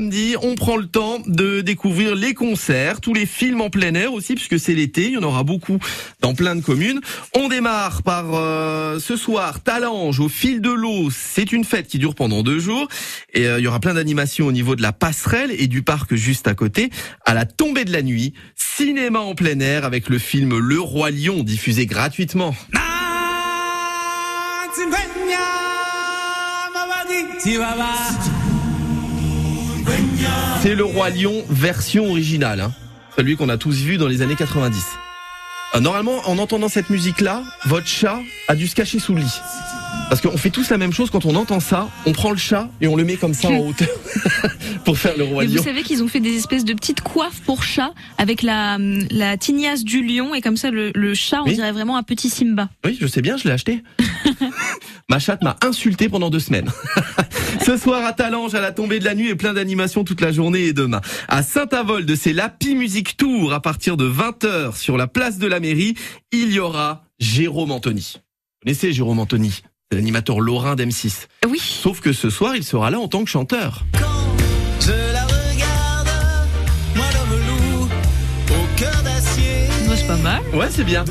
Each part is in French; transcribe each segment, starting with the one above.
Samedi, on prend le temps de découvrir les concerts, tous les films en plein air aussi, puisque c'est l'été, il y en aura beaucoup dans plein de communes. On démarre par euh, ce soir, Talange, au fil de l'eau. C'est une fête qui dure pendant deux jours, et euh, il y aura plein d'animations au niveau de la passerelle et du parc juste à côté. À la tombée de la nuit, cinéma en plein air avec le film Le Roi Lion, diffusé gratuitement. C'est le Roi Lion version originale, hein. celui qu'on a tous vu dans les années 90. Euh, normalement, en entendant cette musique-là, votre chat a dû se cacher sous le lit. Parce qu'on fait tous la même chose quand on entend ça, on prend le chat et on le met comme ça en hauteur pour faire le roi Mais lion. vous savez qu'ils ont fait des espèces de petites coiffes pour chat avec la, la tignasse du lion et comme ça le, le chat on Oui. dirait vraiment un petit Simba. Oui, je sais bien, je l'ai acheté. Ma chatte m'a insulté pendant deux semaines. Ce soir à Talange, à la tombée de la nuit et plein d'animations toute la journée et demain. À Saint-Avold, c'est l'Happy Music Tour à partir de 20h sur la place de la mairie. Il y aura Jérôme Anthony. Vous connaissez Jérôme Anthony C'est l'animateur lorrain d'M6. Oui. Sauf que ce soir, il sera là en tant que chanteur. Je la regarde, moi l'homme loup, au cœur d'acier. Moi, c'est pas mal. Ouais, c'est bien.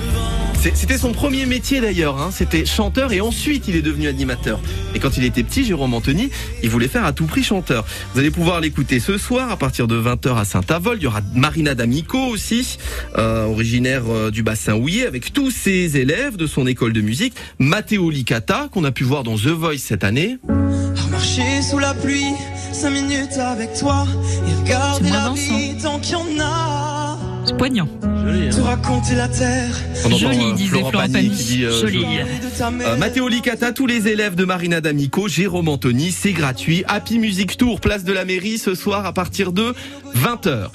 C'était son premier métier d'ailleurs, hein. c'était chanteur et ensuite il est devenu animateur. Et quand il était petit, Jérôme Anthony, il voulait faire à tout prix chanteur. Vous allez pouvoir l'écouter ce soir à partir de 20h à Saint-Avold. Il y aura Marina D'Amico aussi, euh, originaire euh, du bassin Houillet, avec tous ses élèves de son école de musique. Matteo Licata, qu'on a pu voir dans The Voice cette année. À marcher sous la pluie, cinq minutes avec toi, et regarder la vie tant qu'il y en a. C'est poignant. Te raconter la terre, On entend, Joli, euh, disait Florent Pagny Pagny. qui dit, euh, Joli. Euh, Matteo Licata, tous les élèves de Marina D'Amico, Jérôme Anthony, c'est gratuit. Happy Music Tour, place de la mairie ce soir à partir de 20h.